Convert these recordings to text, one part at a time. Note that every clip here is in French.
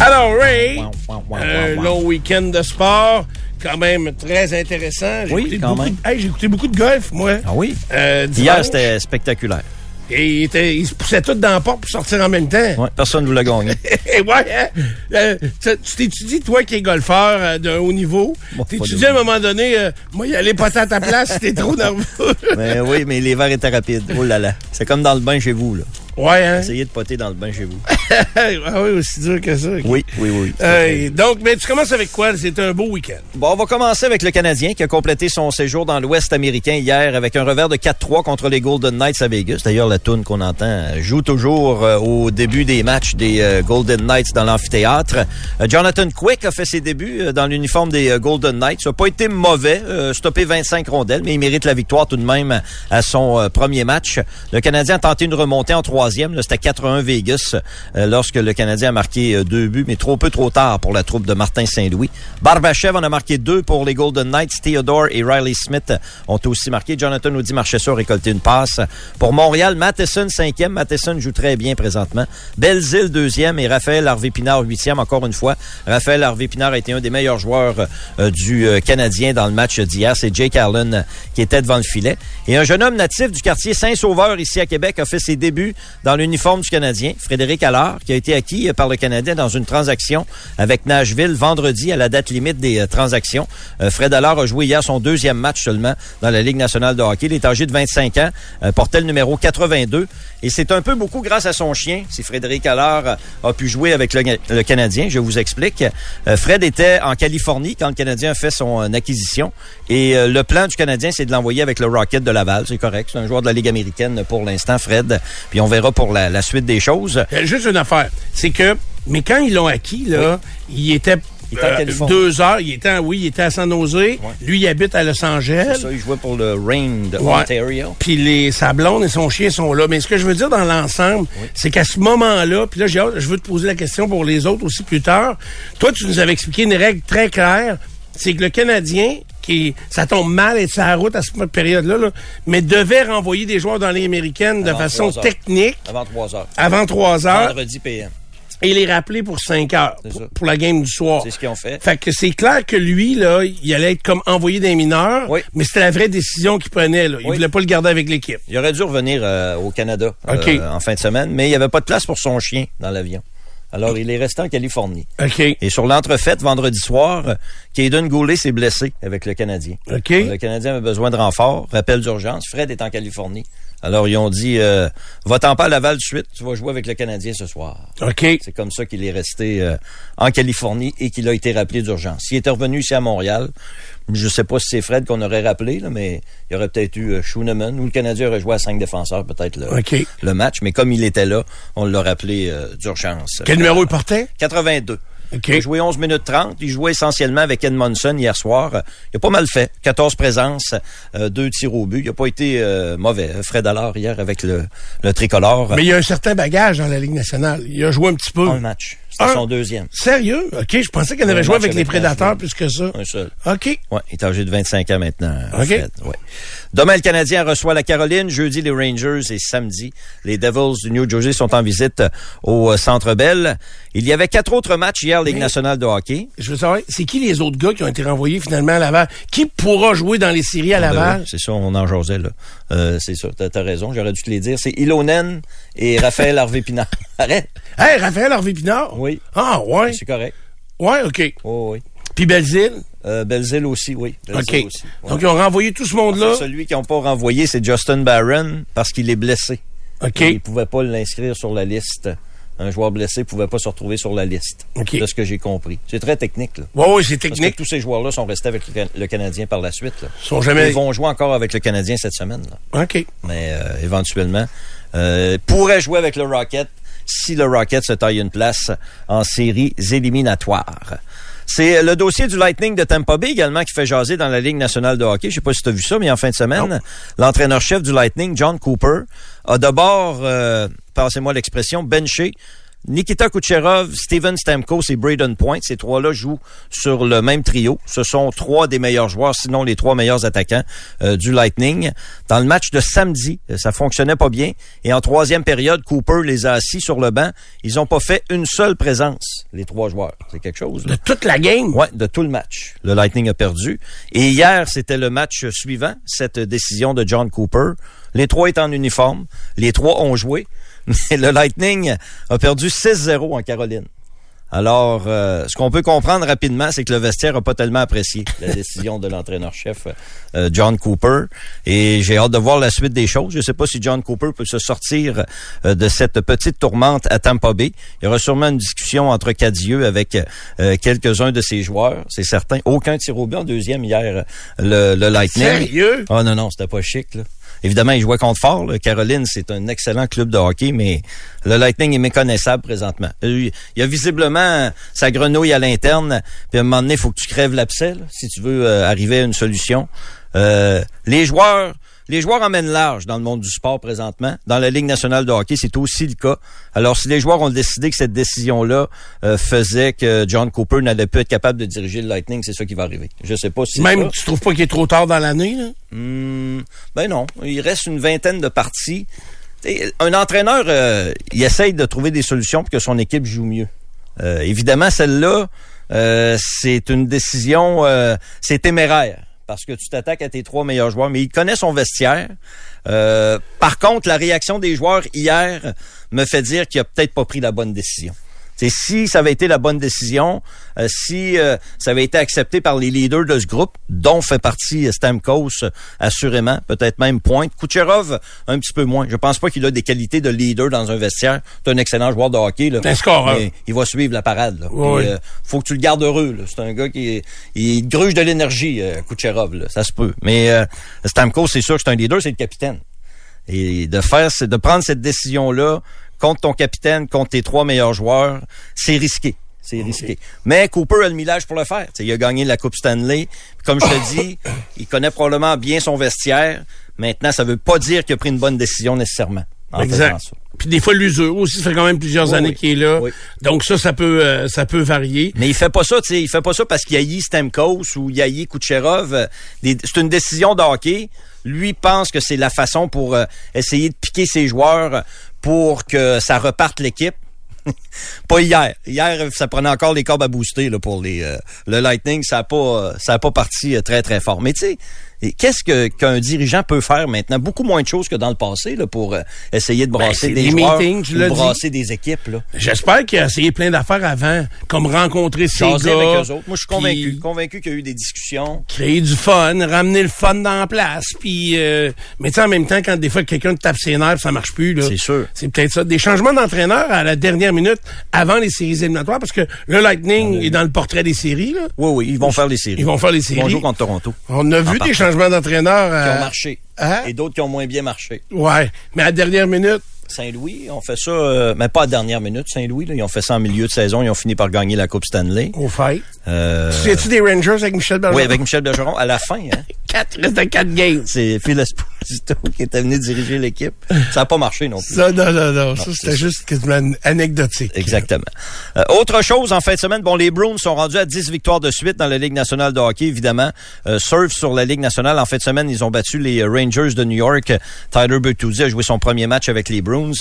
Alors, Ray, un long week-end de sport, quand même très intéressant. J'ai Oui, écouté quand beaucoup même. Hey, j'ai écouté beaucoup de golf, moi. Ah oui? Euh. Hier, c'était spectaculaire. Et ils, étaient- ils se poussaient tous dans la porte pour sortir en même temps. Ouais, personne ne voulait gagner. Et ouais, hein? Euh, tu tu t'étudies, toi qui es golfeur euh, d'un haut niveau, Bon, t'étudies à un moment donné, euh, moi, y aller pas à ta place si t'es trop nerveux. mais oui, mais les verres étaient rapides. Oh là là. C'est comme dans le bain chez vous, là. Ouais, hein? Essayez de poter dans le bain chez vous. ah oui, aussi dur que ça. Oui, oui, oui. Euh, donc, mais tu commences avec quoi? C'est un beau week-end. Bon, on va commencer avec le Canadien qui a complété son séjour dans l'Ouest américain hier avec un revers de 4-3 contre les Golden Knights à Vegas. D'ailleurs, la toune qu'on entend joue toujours euh, au début des matchs des euh, Golden Knights dans l'amphithéâtre. Euh, Jonathan Quick a fait ses débuts dans l'uniforme des Golden Knights. Ça n'a pas été mauvais, stoppé 25 rondelles, mais il mérite la victoire tout de même à son premier match. Le Canadien a tenté une remontée en troisième. C'était 4-1 Vegas euh, lorsque le Canadien a marqué euh, deux buts, mais trop peu trop tard pour la troupe de Martin Saint-Louis. Barbachev en a marqué deux pour les Golden Knights. Theodore et Riley Smith ont aussi marqué. Jonathan Audi Marchessault a récolté une passe. Pour Montréal, Matheson cinquième. Matheson joue très bien présentement. Belzile deuxième et Raphaël Harvey-Pinard huitième. Encore une fois, Raphaël Harvey-Pinard a été un des meilleurs joueurs euh, du Canadien dans le match d'hier. C'est Jake Allen qui était devant le filet. Et un jeune homme natif du quartier Saint-Sauveur ici à Québec a fait ses débuts dans l'uniforme du Canadien. Frédéric Allard, qui a été acquis euh, par le Canadien dans une transaction avec Nashville vendredi à la date limite des euh, transactions. Euh, Fred Allard a joué hier son deuxième match seulement dans la Ligue nationale de hockey. Il est âgé de 25 ans, portait le numéro 82. Et c'est un peu beaucoup grâce à son chien, si Frédéric Allard a pu jouer avec le, Canadien. Je vous explique. Fred était en Californie quand le Canadien a fait son acquisition. Et le plan du Canadien, c'est de l'envoyer avec le Rocket de Laval. C'est correct. C'est un joueur de la Ligue américaine pour l'instant, Fred. Puis on verra pour la, la suite des choses. Euh, Juste une affaire, c'est que, mais quand ils l'ont acquis, là, il était Il était en euh, deux heures, il était, oui, il était à San Jose. Lui, il habite à Los Angeles. Ça, il jouait pour le Rain de Ouais. Ontario. Puis les sa blonde et son chien sont là. Mais ce que je veux dire dans l'ensemble, c'est qu'à ce moment-là, puis là, j'ai je veux te poser la question pour les autres aussi plus tard. Toi, tu nous avais expliqué une règle très claire. C'est que le Canadien, qui ça tombe mal et sa route à cette période-là, là, mais devait renvoyer des joueurs dans les américaines de Avant façon technique Avant 3 heures. avant 3 heures Vendredi PM. et les rappeler pour 5 heures pour, pour la game du soir. C'est ce qu'ils ont fait. Fait que c'est clair que lui, là, il allait être comme envoyé des mineurs, Oui. mais c'était la vraie décision qu'il prenait. Là. Il Oui. voulait pas le garder avec l'équipe. Il aurait dû revenir euh, au Canada euh, en fin de semaine, mais il n'y avait pas de place pour son chien dans l'avion. Alors, il est resté en Californie. OK. Et sur l'entrefaite, vendredi soir, Caden Goulet s'est blessé avec le Canadien. OK. Le Canadien avait besoin de renfort. Rappel d'urgence. Fred est en Californie. Alors, ils ont dit, euh, va-t'en pas à Laval de suite. Tu vas jouer avec le Canadien ce soir. OK. C'est comme ça qu'il est resté euh, en Californie et qu'il a été rappelé d'urgence. S'il était revenu ici à Montréal, je sais pas si c'est Fred qu'on aurait rappelé, là, mais il y aurait peut-être eu euh, Schooneman ou le Canadien aurait joué à cinq défenseurs peut-être le, le match. Mais comme il était là, on l'a rappelé euh, d'urgence. Quel numéro il portait? 82. OK. Il a joué 11 minutes 30. Il jouait essentiellement avec Edmondson hier soir. Il a pas mal fait. 14 présences, euh, deux tirs au but. Il a pas été euh, mauvais. Fred Allard hier avec le, le tricolore. Mais il y a un certain bagage dans la Ligue nationale. Il a joué un petit peu. un match. C'était son deuxième. Sérieux? OK, je pensais qu'il Un avait joué avec les prédateurs plus que ça. Un seul. OK. Ouais, il est âgé de 25 ans maintenant, OK. Fred. Ouais. Demain, le Canadien reçoit la Caroline. Jeudi, les Rangers. Et samedi, les Devils du New Jersey sont en visite au euh, Centre Bell. Il y avait quatre autres matchs hier, Ligue Mais- nationale de hockey. Je veux savoir, c'est qui les autres gars qui ont été renvoyés finalement à Laval? Qui pourra jouer dans les séries à Ben Laval? oui, c'est ça, on en jasait, là. Euh, c'est ça, t'as as raison, j'aurais dû te les dire. C'est Ilonen et Raphaël Harvey-Pinard. Arrête! Hey, Raphaël Harvey-Pinard? Oui. Ah, ouais. C'est correct. Ouais, OK. Oh, oui. Puis Belzile? Euh, Belzile aussi, oui. Belzile OK. aussi. Ouais. Donc, ils ont renvoyé tout ce monde-là? Celui qu'ils n'ont pas renvoyé, c'est Justin Barron parce qu'il est blessé. OK. Ils ne pouvaient pas l'inscrire sur la liste un joueur blessé pouvait pas se retrouver sur la liste. OK. De ce que j'ai compris. C'est très technique, là. Oui, oui, c'est Parce que technique. tous ces joueurs-là sont restés avec le, Can- le Canadien par la suite. Là. Ils sont jamais. Ils vont jouer encore avec le Canadien cette semaine. Là. OK. Mais euh, éventuellement, euh, pourrait jouer avec le Rocket si le Rocket se taille une place en séries éliminatoires. C'est le dossier du Lightning de Tampa Bay également qui fait jaser dans la Ligue nationale de hockey. Je sais pas si tu as vu ça, mais en fin de semaine, l'entraîneur-chef du Lightning, John Cooper, a d'abord, euh, passez-moi l'expression, benché Nikita Kucherov, Steven Stamkos et Braden Point. Ces trois-là jouent sur le même trio. Ce sont trois des meilleurs joueurs, sinon les trois meilleurs attaquants euh, du Lightning. Dans le match de samedi, euh, ça fonctionnait pas bien. Et en troisième période, Cooper les a assis sur le banc. Ils ont pas fait une seule présence, les trois joueurs. C'est quelque chose. là. De toute la game? Ouais, de tout le match. Le Lightning a perdu. Et hier, c'était le match suivant, cette décision de John Cooper. Les trois étaient en uniforme. Les trois ont joué. Mais le Lightning a perdu 6-0 en Caroline. Alors, euh, ce qu'on peut comprendre rapidement, c'est que le vestiaire n'a pas tellement apprécié la décision de l'entraîneur-chef euh, John Cooper. Et j'ai hâte de voir la suite des choses. Je ne sais pas si John Cooper peut se sortir euh, de cette petite tourmente à Tampa Bay. Il y aura sûrement une discussion entre Cadieux avec euh, quelques-uns de ses joueurs, c'est certain. Aucun tir au but en deuxième hier, le, le Lightning. Sérieux? Ah non, non, c'était pas chic, là. Évidemment, il jouait contre fort. là. Caroline, c'est un excellent club de hockey, mais le Lightning est méconnaissable présentement. Euh, Il y a visiblement sa grenouille à l'interne. Puis à un moment donné, il faut que tu crèves l'abcès si tu veux euh, arriver à une solution. Euh, les joueurs, les joueurs emmènent large dans le monde du sport présentement. Dans la Ligue nationale de hockey, c'est aussi le cas. Alors, si les joueurs ont décidé que cette décision-là euh, faisait que John Cooper n'allait plus être capable de diriger le Lightning, c'est ça qui va arriver. Je sais pas si Même, tu trouves pas qu'il est trop tard dans l'année, là? Hmm, ben non, il reste une vingtaine de parties. T'sais, un entraîneur, euh, il essaye de trouver des solutions pour que son équipe joue mieux. Euh, évidemment, celle-là, euh, c'est une décision, euh, c'est téméraire parce que tu t'attaques à tes trois meilleurs joueurs, mais il connaît son vestiaire. Euh, par contre, la réaction des joueurs hier me fait dire qu'il a peut-être pas pris la bonne décision. C'est si ça avait été la bonne décision, euh, si euh, ça avait été accepté par les leaders de ce groupe, dont fait partie euh, Stamkos, assurément, peut-être même Pointe. Kucherov, un petit peu moins. Je pense pas qu'il a des qualités de leader dans un vestiaire. C'est un excellent joueur de hockey. Là. Mais il va suivre la parade. Là. Oui. Puis, faut que tu le gardes heureux. C'est un gars qui il gruge de l'énergie, euh, Kucherov. Là. Ça se peut. Mais euh, Stamkos, c'est sûr que c'est un leader, c'est le capitaine. Et de faire, de prendre cette décision-là contre ton capitaine, contre tes trois meilleurs joueurs, c'est risqué. C'est risqué. Mais Cooper a le millage pour le faire. T'sais, il a gagné la Coupe Stanley. Puis Comme je te dis, il connaît probablement bien son vestiaire. Maintenant, ça veut pas dire qu'il a pris une bonne décision nécessairement. en Exact. ça. Puis des fois, l'usure aussi, ça fait quand même plusieurs Oui, années oui. qu'il est là. Oui. Donc ça, ça peut, euh, ça peut varier. Mais il fait pas ça, tu sais, il fait pas ça parce qu'il haït Stamkos ou il haït Kucherov. Euh, C'est une décision de hockey. Lui pense que c'est la façon pour euh, essayer de piquer ses joueurs pour que ça reparte l'équipe. pas hier. Hier, ça prenait encore les corbes à booster là, pour les euh, le Lightning. Ça a pas, ça a pas parti euh, très très fort. Mais tu sais, et qu'est-ce que qu'un dirigeant peut faire maintenant? Beaucoup moins de choses que dans le passé là, pour euh, essayer de brasser c'est des des joueurs meetings, tu ou l'as dit. brasser des équipes. J'espère qu'il a essayé plein d'affaires avant, comme rencontrer ses Jaser gars. avec eux autres. Moi, je suis convaincu, convaincu qu'il y a eu des discussions. Créer du fun, ramener le fun dans la place, puis euh, mais en même temps quand des fois quelqu'un tape ses nerfs, ça marche plus là. C'est sûr. C'est peut-être ça. Des changements d'entraîneur à la dernière minute avant les séries éliminatoires parce que le Lightning est dans le portrait des séries là. Oui, oui, ils vont faire les séries. Ils vont faire les Ils vont séries. jouer contre Toronto. On a vu des changements d'entraîneur Qui euh, ont marché. hein? Et d'autres qui ont moins bien marché. Ouais, mais à la dernière minute, Saint-Louis, on fait ça, euh, mais pas à la dernière minute, Saint-Louis. Ils ont fait ça en milieu de saison. Ils ont fini par gagner la Coupe Stanley. au fait. Euh, Tu sais-tu des Rangers avec Michel Bergeron? oui, avec Michel Bergeron, à la fin. Hein, quatre, quatre games. c'est Phil Esposito qui était venu diriger l'équipe. Ça n'a pas marché non plus. Ça, non, non, non. Ça, c'était juste quasiment anecdotique. Exactement. Euh, autre chose, en fin de semaine, bon, les Bruins sont rendus à 10 victoires de suite dans la Ligue nationale de hockey, évidemment. Euh, surf sur la Ligue nationale. En fin de semaine, ils ont battu les Rangers de New York. Tyler Bertuzzi a joué son premier match avec les Bruins.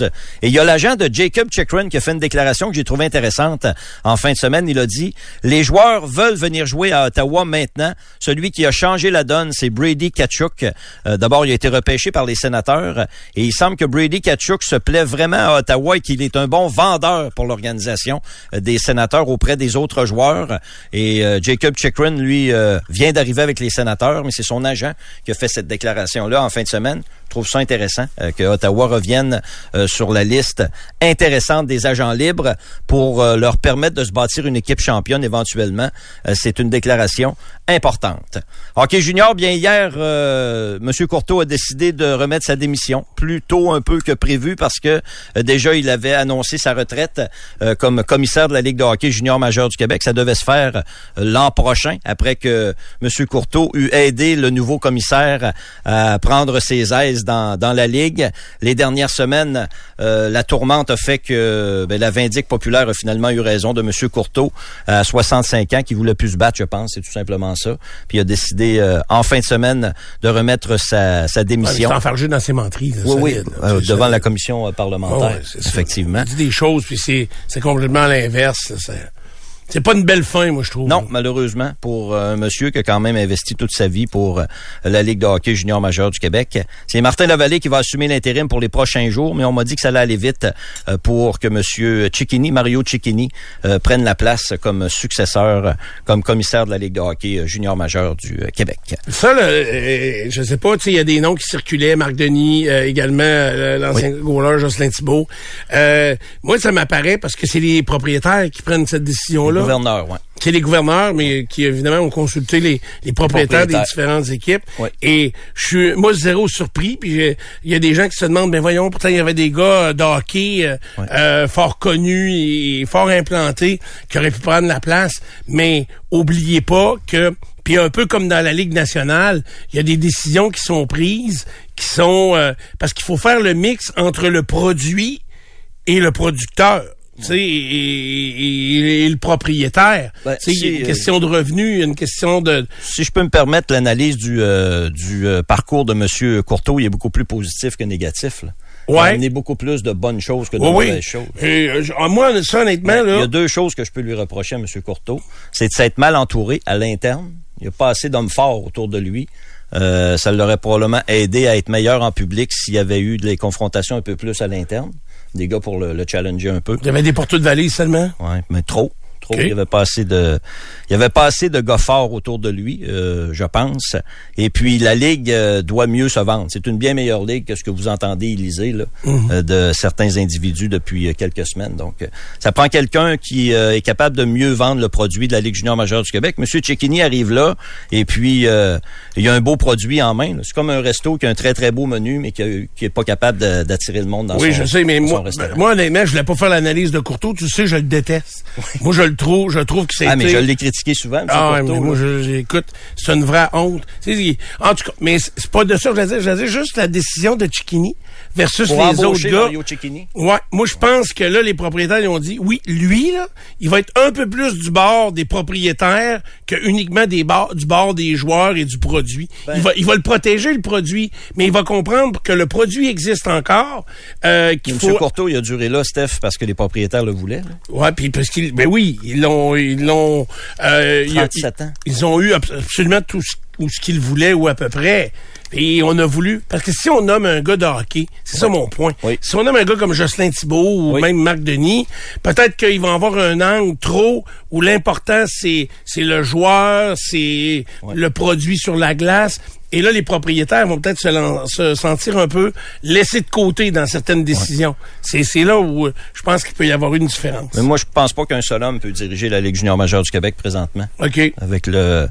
Et il y a l'agent de Jacob Chikrin qui a fait une déclaration que j'ai trouvée intéressante en fin de semaine. Il a dit, les joueurs veulent venir jouer à Ottawa maintenant. Celui qui a changé la donne, c'est Brady Kachuk. Euh, D'abord, il a été repêché par les sénateurs. Et il semble que Brady Kachuk se plaît vraiment à Ottawa et qu'il est un bon vendeur pour l'organisation des sénateurs auprès des autres joueurs. Et Jacob Chikrin, lui, vient d'arriver avec les sénateurs, mais c'est son agent qui a fait cette déclaration-là en fin de semaine. Trouve ça intéressant que Ottawa revienne sur la liste intéressante des agents libres pour leur permettre de se bâtir une équipe championne éventuellement. c'est une déclaration importante. OK junior, bien hier, euh, M. Courteau a décidé de remettre sa démission, plus tôt un peu que prévu parce que euh, déjà il avait annoncé sa retraite euh, comme commissaire de la Ligue de hockey junior majeur du Québec. Ça devait se faire euh, l'an prochain après que M. Courteau eut aidé le nouveau commissaire à prendre ses aises dans, dans la Ligue. Les dernières semaines, la tourmente a fait que ben, la vindique populaire a finalement eu raison de M. Courteau à 65 ans qui voulait plus se battre, je pense, c'est tout simplement ça. Puis il a décidé euh, en fin de semaine de remettre sa, sa démission. Ouais, enfargé dans ses menteries. oui, oui, euh, devant la commission euh, parlementaire, effectivement. Il dit des choses, puis c'est complètement l'inverse. C'est pas une belle fin, moi, je trouve. Non, malheureusement, pour un monsieur qui a quand même investi toute sa vie pour la Ligue de hockey junior majeur du Québec. C'est Martin Lavallée qui va assumer l'intérim pour les prochains jours, mais on m'a dit que ça allait aller vite pour que monsieur Cicchini, Mario Cicchini, prenne la place comme successeur, comme commissaire de la Ligue de hockey junior majeur du Québec. Ça, là, je sais pas, il y a des noms qui circulaient, Marc Denis, également l'ancien oui. goaler Jocelyn Thibault. moi, ça m'apparaît parce que c'est les propriétaires qui prennent cette décision-là gouverneurs, ouais. C'est les gouverneurs, mais qui évidemment ont consulté les, les propriétaires, des différentes équipes. Ouais. Et je suis moi zéro surpris. Puis il y a des gens qui se demandent, ben voyons, pourtant il y avait des gars de hockey euh, ouais. euh, fort connus et fort implantés qui auraient pu prendre la place. Mais oubliez pas que puis un peu comme dans la Ligue nationale, il y a des décisions qui sont prises, qui sont euh, parce qu'il faut faire le mix entre le produit et le producteur. Et, et, et, le propriétaire. Ben, il y a une question de revenus, une question de... Si je peux me permettre l'analyse du, euh, du euh, parcours de M. Courteau, il est beaucoup plus positif que négatif. Là. Ouais. Il a amené beaucoup plus de bonnes choses que de oui, mauvaises oui. choses. Et, euh, moi, ça, honnêtement... Ben, là... Il y a deux choses que je peux lui reprocher à M. Courteau. C'est de s'être mal entouré à l'interne. Il n'y a pas assez d'hommes forts autour de lui. Euh, ça l'aurait probablement aidé à être meilleur en public s'il y avait eu des confrontations un peu plus à l'interne des gars pour le, le, challenger un peu. Il y avait des porteurs de valise seulement? Oui, mais trop. Trop. Okay. Il y avait pas assez de, il y avait pas assez de gars forts autour de lui, euh, je pense. Et puis la ligue euh, doit mieux se vendre. C'est une bien meilleure ligue que ce que vous entendez Élisée là, Mhm. mm -hmm. euh, de certains individus depuis quelques semaines. Donc, ça prend quelqu'un qui euh, est capable de mieux vendre le produit de la ligue junior majeure du Québec. Monsieur Cecchini arrive là, et puis euh, il y a un beau produit en main. C'est comme un resto qui a un très très beau menu, mais qui, a, qui est pas capable d'attirer le monde dans oui, son je sais, mais moi, restaurant. moi, honnêtement, je voulais pas faire l'analyse de Courteau. Tu sais, je le déteste. Moi, je le trouve, je trouve que c'est. Ah, mais je l'ai critiqué souvent, M. Ah, mais moi, je- j'écoute, c'est une vraie honte. En tout cas, mais c'est pas de ça que je veux dire. Je veux juste la décision de Chiquini versus Pour les autres gars. Mario. Ouais, moi je pense que là les propriétaires ils ont dit oui, lui là, il va être un peu plus du bord des propriétaires que uniquement des du bord des joueurs et du produit. Ben. il va il va le protéger le produit, mais il va comprendre que le produit existe encore, euh, qu'il M. faut Courteau, il a duré là, Steph, parce que les propriétaires le voulaient. là. Ouais, puis parce qu'ils ben oui, ils l'ont ils l'ont euh, il y a- 37 ans. Ils ont eu abs- absolument tout ce, ou ce qu'ils voulaient ou à peu près. Et on a voulu parce que si on nomme un gars de hockey, c'est ça mon point. Oui. Si on nomme un gars comme Jocelyn Thibault ou Oui. même Marc Denis, peut-être qu'il va avoir un angle trop où l'important c'est c'est le joueur, c'est Ouais. le produit sur la glace. Et là, les propriétaires vont peut-être se, sentir un peu laissés de côté dans certaines décisions. C'est C'est là où euh, je pense qu'il peut y avoir une différence. Mais moi, je pense pas qu'un seul homme peut diriger la Ligue junior majeure du Québec présentement. OK. Avec le,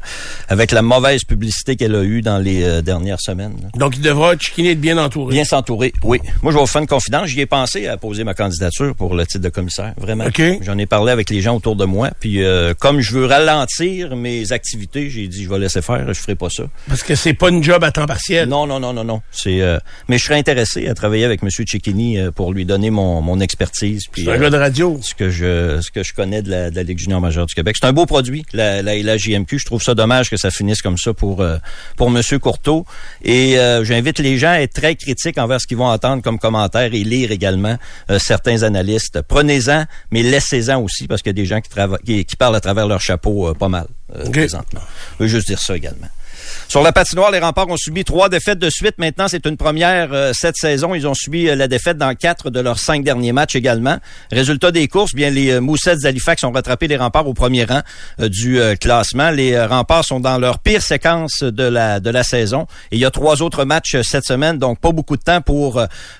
avec la mauvaise publicité qu'elle a eue dans les euh, dernières semaines. là. Donc, il devra, Chiquini, être bien entouré. Bien s'entourer, oui. Moi, je vais vous faire une confidence. J'y ai pensé à poser ma candidature pour le titre de commissaire, vraiment. OK. J'en ai parlé avec les gens autour de moi. Puis, euh, comme je veux ralentir mes activités, j'ai dit, je vais laisser faire, je ferai pas ça. Parce que c'est pas une job à temps partiel. Non, non, non, non, non. C'est, euh, mais je serais intéressé à travailler avec M. Cecchini euh, pour lui donner mon, mon expertise. Puis, C'est un euh, gars de radio. ce que je ce que je connais de la, de la Ligue junior majeure du Québec. C'est un beau produit, la, la, la JMQ. Je trouve ça dommage que ça finisse comme ça pour euh, pour Monsieur Courteau. Et euh, j'invite les gens à être très critiques envers ce qu'ils vont entendre comme commentaires et lire également euh, certains analystes. Prenez-en, mais laissez-en aussi parce qu'il y a des gens qui, trava- qui, qui parlent à travers leur chapeau euh, pas mal euh, présentement. Je veux juste dire ça également. Sur la patinoire, les remparts ont subi trois défaites de suite. Maintenant, c'est une première euh, cette saison. Ils ont subi euh, la défaite dans quatre de leurs cinq derniers matchs également. Résultat des courses, bien les euh, Moussettes d'Halifax ont rattrapé les remparts au premier rang du classement. Les remparts sont dans leur pire séquence de la de la saison. Il y a trois autres matchs cette semaine, donc pas beaucoup de temps pour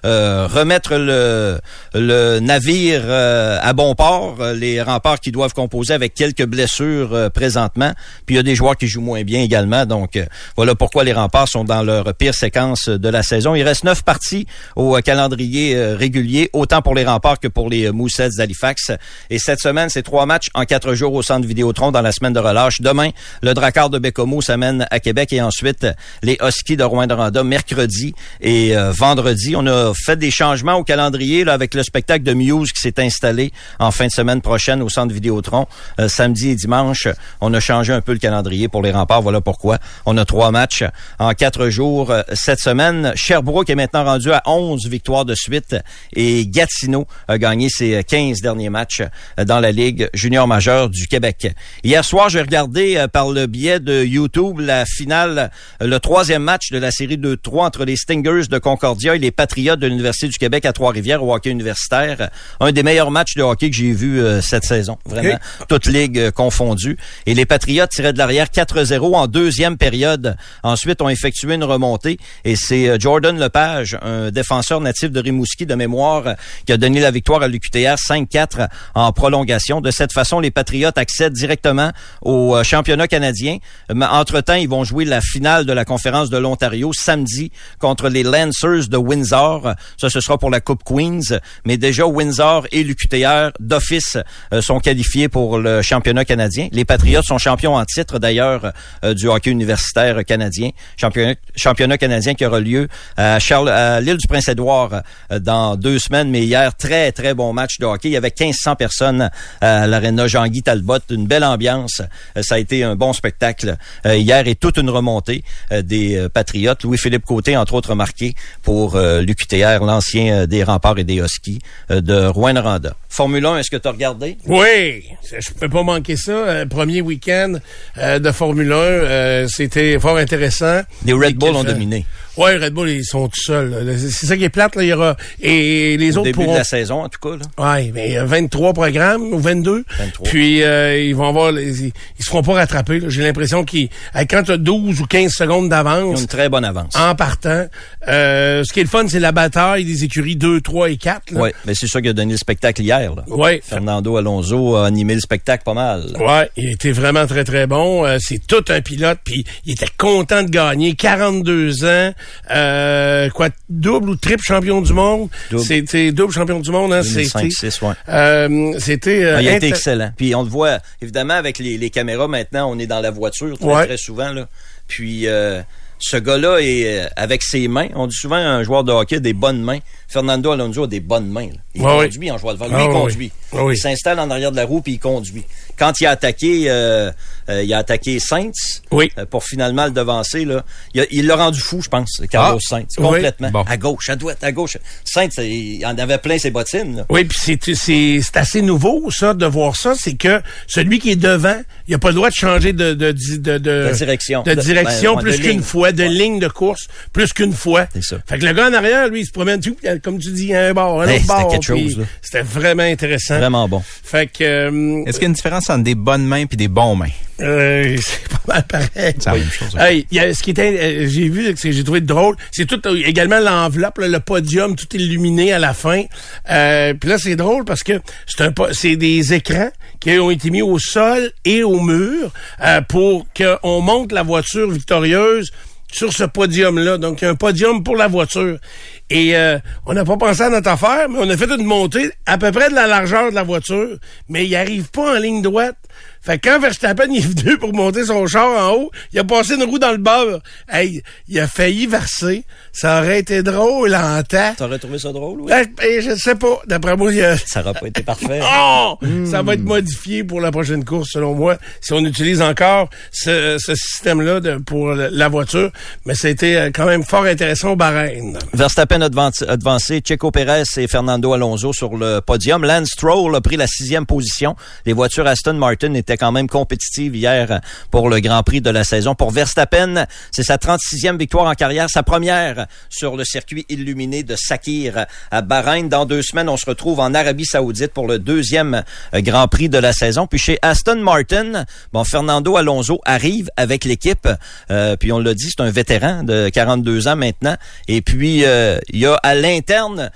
remettre le, le navire à bon port. Les remparts qui doivent composer avec quelques blessures présentement. Puis il y a des joueurs qui jouent moins bien également. Donc voilà pourquoi les remparts sont dans leur pire séquence de la saison. Il reste neuf parties au calendrier euh, régulier, autant pour les remparts que pour les euh, Moussets d'Halifax. Et cette semaine, c'est trois matchs en quatre jours au centre Vidéotron dans la semaine de relâche. Demain, le Drakkar de Bécomo s'amène à Québec et ensuite les Huskies de Rouen-Noranda mercredi et euh, vendredi. On a fait des changements au calendrier là, avec le spectacle de Muse qui s'est installé en fin de semaine prochaine au centre Vidéotron. samedi et dimanche, on a changé un peu le calendrier pour les remparts. Voilà pourquoi. On a trois matchs en quatre jours cette semaine. Sherbrooke est maintenant rendu à 11 victoires de suite et Gatineau a gagné ses 15 derniers matchs dans la Ligue junior majeure du Québec. Hier soir, j'ai regardé euh, par le biais de YouTube la finale, le troisième match de la série 2-3 entre les Stingers de Concordia et les Patriotes de l'Université du Québec à Trois-Rivières au hockey universitaire. Un des meilleurs matchs de hockey que j'ai vu euh, cette saison. Vraiment, toute ligue euh, confondue. Et les Patriotes tiraient de l'arrière 4-0 en deuxième période. Ensuite, ont effectué une remontée et c'est Jordan Lepage, un défenseur natif de Rimouski de mémoire, qui a donné la victoire à l'UQTR 5-4 en prolongation. De cette façon, les Patriotes accèdent directement au euh, championnat canadien. Entre-temps, ils vont jouer la finale de la conférence de l'Ontario samedi contre les Lancers de Windsor. Ça, ce sera pour la Coupe Queens. Mais déjà, Windsor et l'UQTR d'office euh, sont qualifiés pour le championnat canadien. Les Patriotes sont champions en titre, d'ailleurs, euh, du hockey universitaire canadien. Championnat, championnat canadien qui aura lieu à, Charles, à l'île du Prince-Édouard euh, dans deux semaines, mais hier, très, très bon match de hockey. Il y avait 1500 personnes à l'aréna Jean-Guy Talbot, une belle ambiance. Euh, ça a été un bon spectacle euh, hier et toute une remontée des Patriotes. Louis-Philippe Côté, entre autres, marqué pour l'UQTR, l'ancien des remparts et des Huskies de Rouen-Noranda. Formule 1, est-ce que tu as regardé? Oui, je peux pas manquer ça. premier week-end de Formule 1, c'était fort intéressant. Les Red Bull ont dominé. Ouais, Red Bull, ils sont tout seuls. C'est ça qui est plate. Là. Il y aura et les Au autres début de la saison, en tout cas. Là. Ouais, mais 23 programmes ou 22. 23. Puis euh, ils vont avoir, ils, ils se feront pas rattraper. J'ai l'impression qu'ils, quand tu as 12 ou 15 secondes d'avance, ils ont une très bonne avance. En partant, euh, ce qui est le fun, c'est la bataille des écuries 2, 3 et 4. Oui, mais c'est ça qui a donné le spectacle hier. Là. Ouais. Fernando Alonso a animé le spectacle pas mal. Ouais, il était vraiment très très bon. Euh, c'est tout un pilote, puis il était content de gagner. 42 ans. Euh, euh, quoi, double ou triple champion du monde? C'était double champion du monde, hein, c'était. Ouais. Euh. Euh, ah, il a été excellent. Puis on le voit, évidemment, avec les, les, caméras maintenant, on est dans la voiture très, très souvent là. Puis ce gars-là est avec ses mains. On dit souvent un joueur de hockey des bonnes mains. Fernando Alonso a des bonnes mains. Il conduit en jouant le vol. Lui, il conduit. il s'installe en arrière de la roue puis il conduit. Quand il a attaqué, euh, euh, il a attaqué Saints oui. Euh, pour finalement le devancer. Là. Il l'a rendu fou, je pense, Carlos ah, Saints. Complètement. À gauche, à droite, à gauche. Saints, il en avait plein ses bottines. Là. Oui, puis c'est assez nouveau, ça, de voir ça. C'est que celui qui est devant, il n'a pas le droit de changer de, de, de, de, direction. De direction ben, plus qu'une fois, de ligne de course plus qu'une fois. C'est ça. Fait que le gars en arrière, lui, il se promène tout, comme tu dis, un bord, un autre bord. C'était quelque chose. C'était vraiment intéressant. Vraiment bon. Fait que... Euh, Est-ce qu'il y a une différence entre des bonnes mains et des bons mains? Euh, c'est pas mal pareil. C'est la même chose. Hey, y a, ce qui était, euh, j'ai vu, que j'ai trouvé drôle, c'est tout euh, également l'enveloppe, le podium, tout illuminé à la fin. Euh, Puis là, c'est drôle parce que c'est un, c'est des écrans qui ont été mis au sol et au mur euh, pour qu'on monte la voiture victorieuse sur ce podium-là. Donc, il y a un podium pour la voiture. Et euh, on n'a pas pensé à notre affaire, mais on a fait une montée à peu près de la largeur de la voiture, mais il arrive pas en ligne droite. Fait que quand Verstappen est venu pour monter son char en haut, il a passé une roue dans le beurre. Hey, il a failli verser. Ça aurait été drôle en temps. T'aurais trouvé ça drôle, oui? Ben, je sais pas. D'après moi, il a... Ça aurait pas été parfait. oh! Ça va être modifié pour la prochaine course, selon moi, si on utilise encore ce, ce système-là pour la voiture. Mais c'était euh, quand même fort intéressant au Bahreïn. Verstappen a advancé Checo Pérez et Fernando Alonso sur le podium. Lance Stroll a pris la sixième position. Les voitures Aston Martin étaient quand même compétitives hier pour le Grand Prix de la saison. Pour Verstappen, c'est sa 36e victoire en carrière, sa première sur le circuit illuminé de Sakir à Bahreïn. Dans deux semaines, on se retrouve en Arabie Saoudite pour le deuxième euh, Grand Prix de la saison. Puis chez Aston Martin, bon, Fernando Alonso arrive avec l'équipe. Euh, puis on l'a dit, c'est un vétéran de 42 ans maintenant. Et puis euh, il y a à l'interne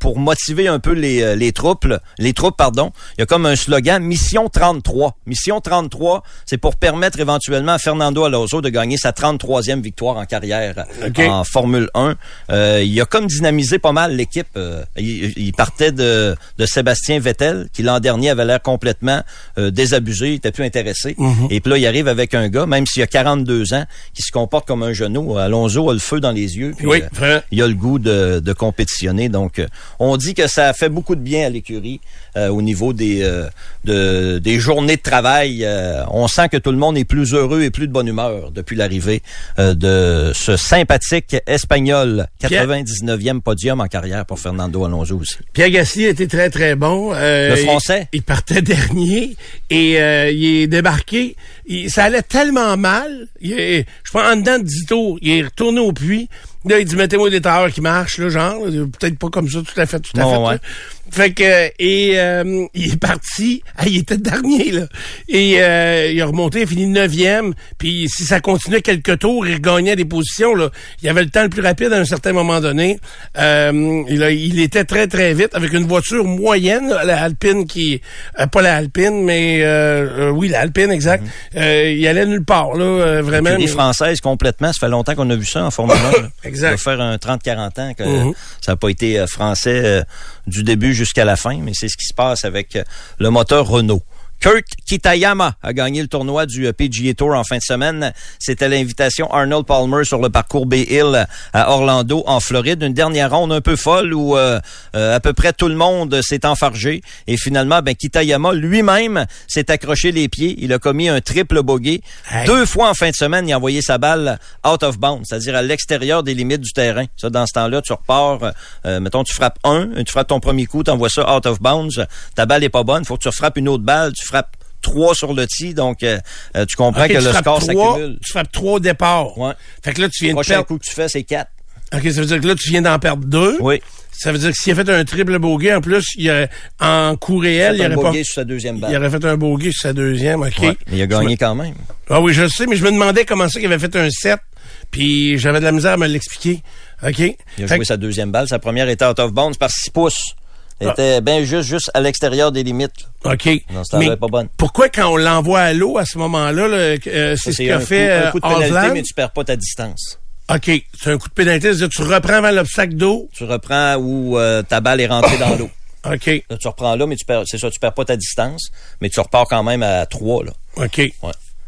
pour motiver un peu les, les troupes, les troupes pardon, il y a comme un slogan Mission 33. Mission 33, c'est pour permettre éventuellement à Fernando Alonso de gagner sa 33e victoire en carrière en Formule 1. il a comme dynamisé pas mal l'équipe. il, partait de, de Sébastien Vettel, qui l'an dernier avait l'air complètement désabusé, il était plus intéressé. Mhm. Et puis là, il arrive avec un gars, même s'il a 42 ans, qui se comporte comme un genou. Alonso a le feu dans les yeux. Puis, oui, euh, il a le goût de, de compétitionner. Donc, euh, on dit que ça a fait beaucoup de bien à l'écurie euh, au niveau des, de, des journées de travail. on sent que tout le monde est plus heureux et plus de bonne humeur depuis l'arrivée de ce sympathique Espagnol. 99e podium en carrière pour Fernando Alonso aussi. Pierre Gasly était très, très bon. le français. Il, il partait dernier et il est débarqué. ça allait tellement mal. Il est, je pense, en dedans de 10 tours, il est retourné au puits. Là, il dit, mettez-moi des tailleurs qui marchent, là, genre. Peut-être pas comme ça, tout à fait, tout à fait. Fait que et euh, il est parti. Ah, il était dernier là. Et euh, il a remonté, il a fini neuvième. Puis si ça continuait quelques tours, il regagnait des positions là. Il avait le temps le plus rapide à un certain moment donné. Euh, il, il était très très vite avec une voiture moyenne, la Alpine qui, pas la Alpine, mais oui la Alpine exact. Mhm. il allait nulle part là, vraiment. Les françaises complètement. Ça fait longtemps qu'on a vu ça en Formule 1. exact. Ça va faire un 30-40 ans que mhm. ça n'a pas été français du début jusqu'à la fin, mais c'est ce qui se passe avec euh, le moteur Renault. Kurt Kitayama a gagné le tournoi du euh, PGA Tour en fin de semaine. C'était l'invitation Arnold Palmer sur le parcours Bay Hill à Orlando, en Floride. Une dernière ronde un peu folle où euh, euh, à peu près tout le monde s'est enfargé. Et finalement, ben, Kitayama lui-même s'est accroché les pieds. Il a commis un triple bogey. Deux fois en fin de semaine, il a envoyé sa balle out of bounds, c'est-à-dire à, l'extérieur des limites du terrain. Ça, dans ce temps-là, tu repars, mettons, tu frappes un, tu frappes ton premier coup, tu envoies ça out of bounds. Ta balle est pas bonne, faut que tu frappes une autre balle, frappe trois sur le tee, donc euh, euh, tu comprends que le score s'accumule. Tu frappes trois au départ. Ouais. Fait que là, tu viens le prochain perdre... coup que tu fais, c'est quatre. OK, ça veut dire que là, tu viens d'en perdre deux. Oui. Ça veut dire que s'il a fait un triple bogey, en plus, il aurait, en coup réel, il, aurait pas... sur sa deuxième balle. Il aurait fait un bogey sur sa deuxième, OK. mais il a gagné quand même. Ah oui, je sais, mais je me demandais comment ça qu'il avait fait un 7, puis j'avais de la misère à me l'expliquer. OK. Il a joué sa deuxième balle. Sa première était out of bounds par 6 pouces. Ah. était bien juste, juste à l'extérieur des limites. OK. Non, mais pas bonne. Pourquoi quand on l'envoie à l'eau à ce moment-là, euh, c'est ce qu'a fait un coup de pénalité, mais tu perds pas ta distance. OK. C'est un coup de pénalité, c'est-à-dire tu reprends avant l'obstacle d'eau? Tu reprends où euh, ta balle est rentrée dans l'eau. OK. Là, tu reprends là, mais tu perds, c'est ça, tu perds pas ta distance, mais tu repars quand même à 3, là. OK. Ouais.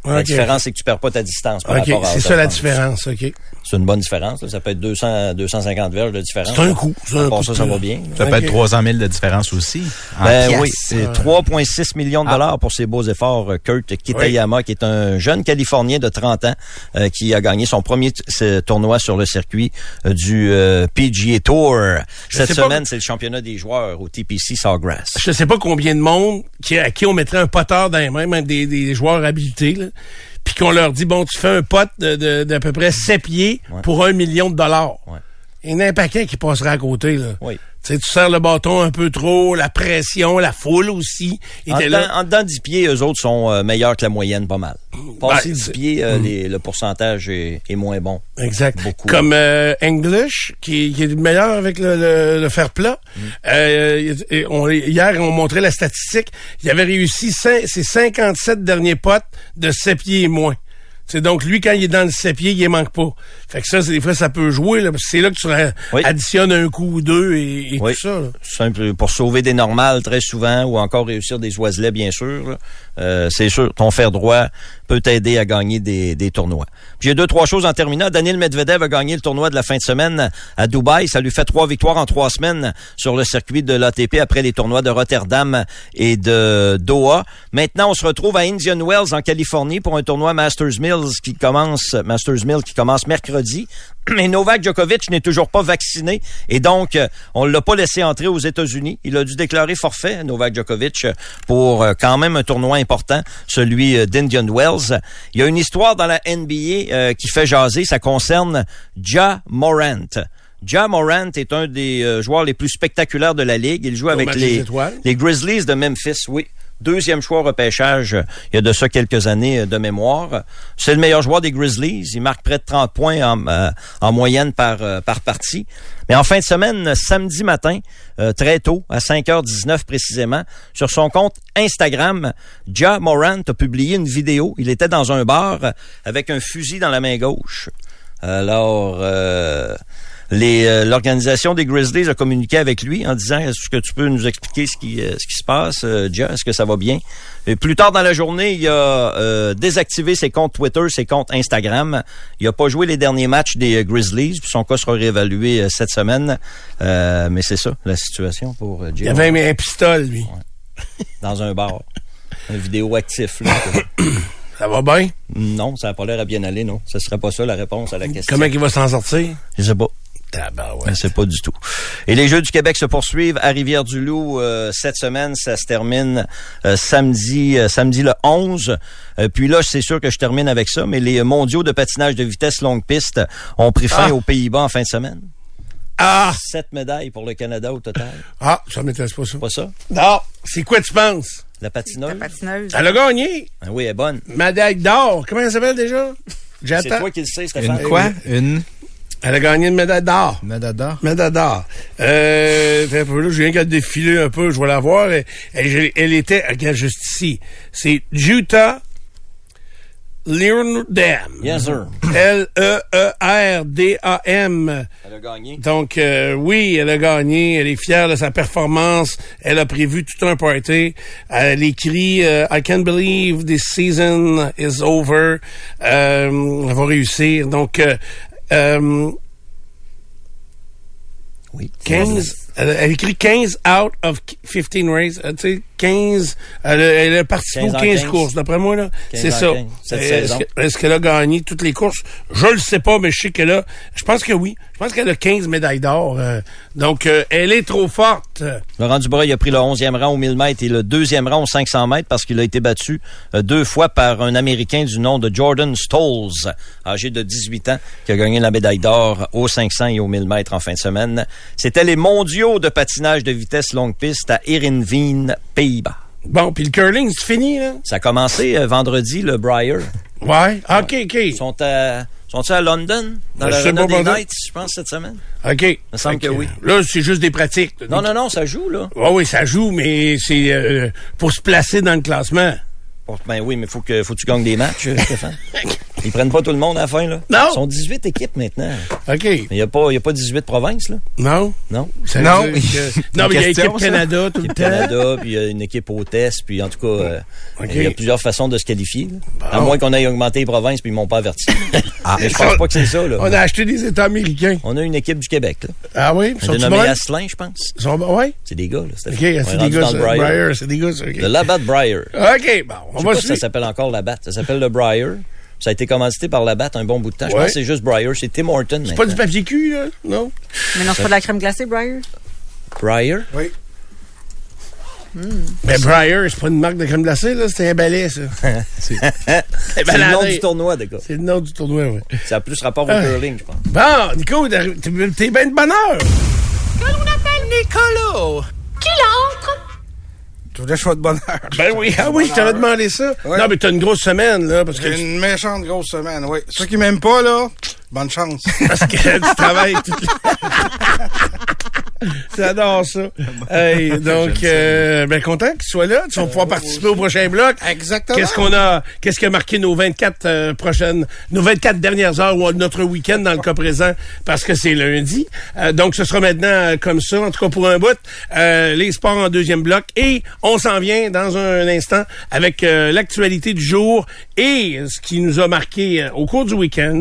La différence, c'est que tu perds pas ta distance par rapport à C'est ça la différence, OK. C'est une bonne différence. Ça peut être 200, 250 verges de différence. C'est un coup. Un coup ça, ça va bien. Ça peut être 300 000 de différence aussi. Ben oui, c'est 3,6 millions de ah. dollars pour ses beaux efforts. Euh, Kurt Kitayama, qui est un jeune Californien de 30 ans, euh, qui a gagné son premier tournoi sur le circuit euh, du PGA Tour. Cette semaine, c'est le championnat des joueurs au TPC Sawgrass. Je sais pas combien de monde qui, à qui on mettrait un poteur dans les mains, même des, des joueurs habilités. Là puis qu'on leur dit, bon, tu fais un pote d'à de, peu près 7 pieds pour un million de dollars. Ouais. Il y en a un paquet qui passera à côté, là. Oui. Tu serres le bâton un peu trop, la pression, la foule aussi. En, dedans, là. en dedans 10 pieds, eux autres sont euh, meilleurs que la moyenne, pas mal. Passer ben, 10 pieds, euh, mm. le pourcentage est, moins bon. Exact. Beaucoup. Comme euh, English, qui, qui, est meilleur avec le, le, fer plat. Mm. Euh, on, hier, on montrait la statistique. Il avait réussi ses 57 derniers potes de 7 pieds et moins. C'est donc lui quand il est dans le sept pieds, il manque pas. Fait que ça, des fois, ça peut jouer. Là, c'est là que tu additionnes un coup ou deux et, tout ça. Simple pour sauver des normales très souvent ou encore réussir des oiselets, bien sûr. Euh, c'est sûr, ton fer droit peut t'aider à gagner des, des tournois. Puis j'ai deux, trois choses en terminant. Daniel Medvedev a gagné le tournoi de la fin de semaine à Dubaï. Ça lui fait trois victoires en trois semaines sur le circuit de l'ATP après les tournois de Rotterdam et de Doha. Maintenant, on se retrouve à Indian Wells en Californie pour un tournoi Masters Mills Mills qui commence, Masters Mill qui commence mercredi. Mais Novak Djokovic n'est toujours pas vacciné et donc euh, on l'a pas laissé entrer aux États-Unis. Il a dû déclarer forfait Novak Djokovic pour euh, quand même un tournoi important, celui euh, d'Indian Wells. Il y a une histoire dans la NBA qui fait jaser. Ça concerne Ja Morant. Ja Morant est un des joueurs les plus spectaculaires de la ligue. Il joue avec les, les Grizzlies de Memphis, oui. Deuxième choix repêchage euh, il y a de ça quelques années euh, de mémoire. C'est le meilleur joueur des Grizzlies. Il marque près de 30 points en, euh, en moyenne par, par partie. Mais en fin de semaine, samedi matin, très tôt, à 5h19 précisément, sur son compte Instagram, Ja Morant a publié une vidéo. Il était dans un bar avec un fusil dans la main gauche. Alors, l'organisation des Grizzlies a communiqué avec lui en disant est-ce que tu peux nous expliquer ce qui, euh, ce qui se passe, euh, Ja, est-ce que ça va bien? Et plus tard dans la journée, il a euh, désactivé ses comptes Twitter, ses comptes Instagram. Il a pas joué les derniers matchs des euh, Grizzlies, puis son cas sera réévalué euh, cette semaine. Euh, mais c'est ça, la situation pour euh, Il avait un pistolet, lui. Dans un bar. Un vidéo actif. là. Ça va bien? non, ça n'a pas l'air à bien aller, non. Ce serait pas ça la réponse à la question. Comment il va s'en sortir? Je sais pas. Sais pas du tout. Et les Jeux du Québec se poursuivent à Rivière-du-Loup euh, cette semaine. Ça se termine euh, samedi, euh, samedi le 11. Euh, puis là, c'est sûr que je termine avec ça, mais les mondiaux de patinage de vitesse longue piste ont pris fin Ah. aux Pays-Bas en fin de semaine. Ah! Sept médailles pour le Canada au total. Ah, ça m'intéresse pas ça. Pas ça? Non. C'est quoi tu penses? La patineuse? La patineuse. Elle a gagné. Ah oui, elle est bonne. Médaille d'or. Comment elle s'appelle déjà? C'est J'attends. toi qui le sais, Stéphane. Une quoi? Une Elle a gagné une médaille d'or. Madada? Médaille d'or. Euh, un peu là, je viens qu'à défiler un peu, je vais la voir. Elle, elle- elle était, regarde juste ici. C'est Utah Leerdam. Yes, sir. E L-E-E-R-D-A-M. Elle a gagné. Donc, euh, oui, elle a gagné. Elle est fière de sa performance. Elle a prévu tout un party. Elle écrit euh, I can't believe this season is over. Euh, elle va réussir. Donc, euh, euh, Oui. 15. Elle, elle écrit 15 out of 15 races. Euh, tu sais, 15. Elle, a- elle a participé 15 aux en 15, 15. courses, d'après moi, là. 15 C'est ça. 15, cette Est-ce qu'elle a gagné toutes les courses? Je le sais pas, mais je sais qu'elle a. Je pense que oui. Je pense qu'elle a 15 médailles d'or. euh, donc, euh, elle est trop forte. Laurent Dubreuil a pris le 11e rang au 1000 mètres et le deuxième rang au 500 mètres parce qu'il a été battu deux fois par un Américain du nom de Jordan Stolz, âgé de 18 ans, qui a gagné la médaille d'or au 500 et au 1000 mètres en fin de semaine. C'était les mondiaux de patinage de vitesse longue piste à Heerenveen, Pays-Bas. Bon, puis le curling, c'est fini, là? Ça a commencé euh, vendredi, le Briar. Ouais. OK, OK. Ils sont à, sont à London, dans Je la pas, des Knights, je pense, cette semaine. OK. Il me semble que oui. Là, c'est juste des pratiques. Non, non, non, ça joue, là. Oui, oui, ça joue, mais c'est euh, pour se placer dans le classement. Bon, Ben oui, mais faut que faut que tu gagnes des matchs, euh, Stéphane. Ils prennent pas tout le monde à la fin, là. Non. Ils sont 18 équipes maintenant. OK. Mais il n'y a, pas- il y a pas 18 provinces, là. Non? Non. Ça Non. que- non, mais il y a équipe. Canada tout le Équipe temps. Canada, puis il y a une équipe hôtesse, puis en tout cas, euh, il y a plusieurs façons de se qualifier. là. À moins qu'on aille augmenter les provinces, puis ils m'ont pas averti. Mais je pense pas que c'est ça, là. On a acheté des États américains. On a une équipe du Québec, là. Ah oui? Ils On sont est ils nommé bonnes? Asselin, je pense. Ils sont bons? Oui? C'est des gars, là. OK, c'est des gars, dans ça. le Briar. Briar, c'est des gars. Le Labatt Briar. OK, bon, on va ça s'appelle encore Labatt. Ça s'appelle le Briar. Ça a été commandité par Labatt un bon bout de temps. Je pense que c'est juste Briar. C'est Tim Horton. C'est pas du papier cul, là? Non? Mais non, c'est pas de la crème glacée, Briar? Briar? Oui. Mais Briar, c'est pas une marque de crème glacée, là. C'est un balai, ça. C'est le nom du tournoi, gars. C'est le nom du tournoi, oui. Ça a plus rapport au Ah. curling, je pense. Bon, Nico, t'es bien de bonne heure. Tu voulais que je sois de bonne heure. Ben oui, ah oui, je t'avais demandé ça. Ouais. Non, mais t'as une grosse semaine, là, parce que, tu, une méchante grosse semaine, oui. Ceux qui m'aiment pas, là, bonne chance. parce que tu travailles toute. J'adore ça. Hey, donc, euh, ben content qu'il soit là. Tu vas pouvoir participer au prochain bloc. Exactement. Qu'est-ce qu'on a, qu'est-ce qui a marqué nos 24 euh, prochaines, nos 24 dernières heures ou notre week-end dans le cas présent? Parce que c'est lundi. Euh, donc, ce sera maintenant euh, comme ça, en tout cas pour un bout, euh, les sports en deuxième bloc et on s'en vient dans un instant avec euh, l'actualité du jour et ce qui nous a marqué euh, au cours du week-end.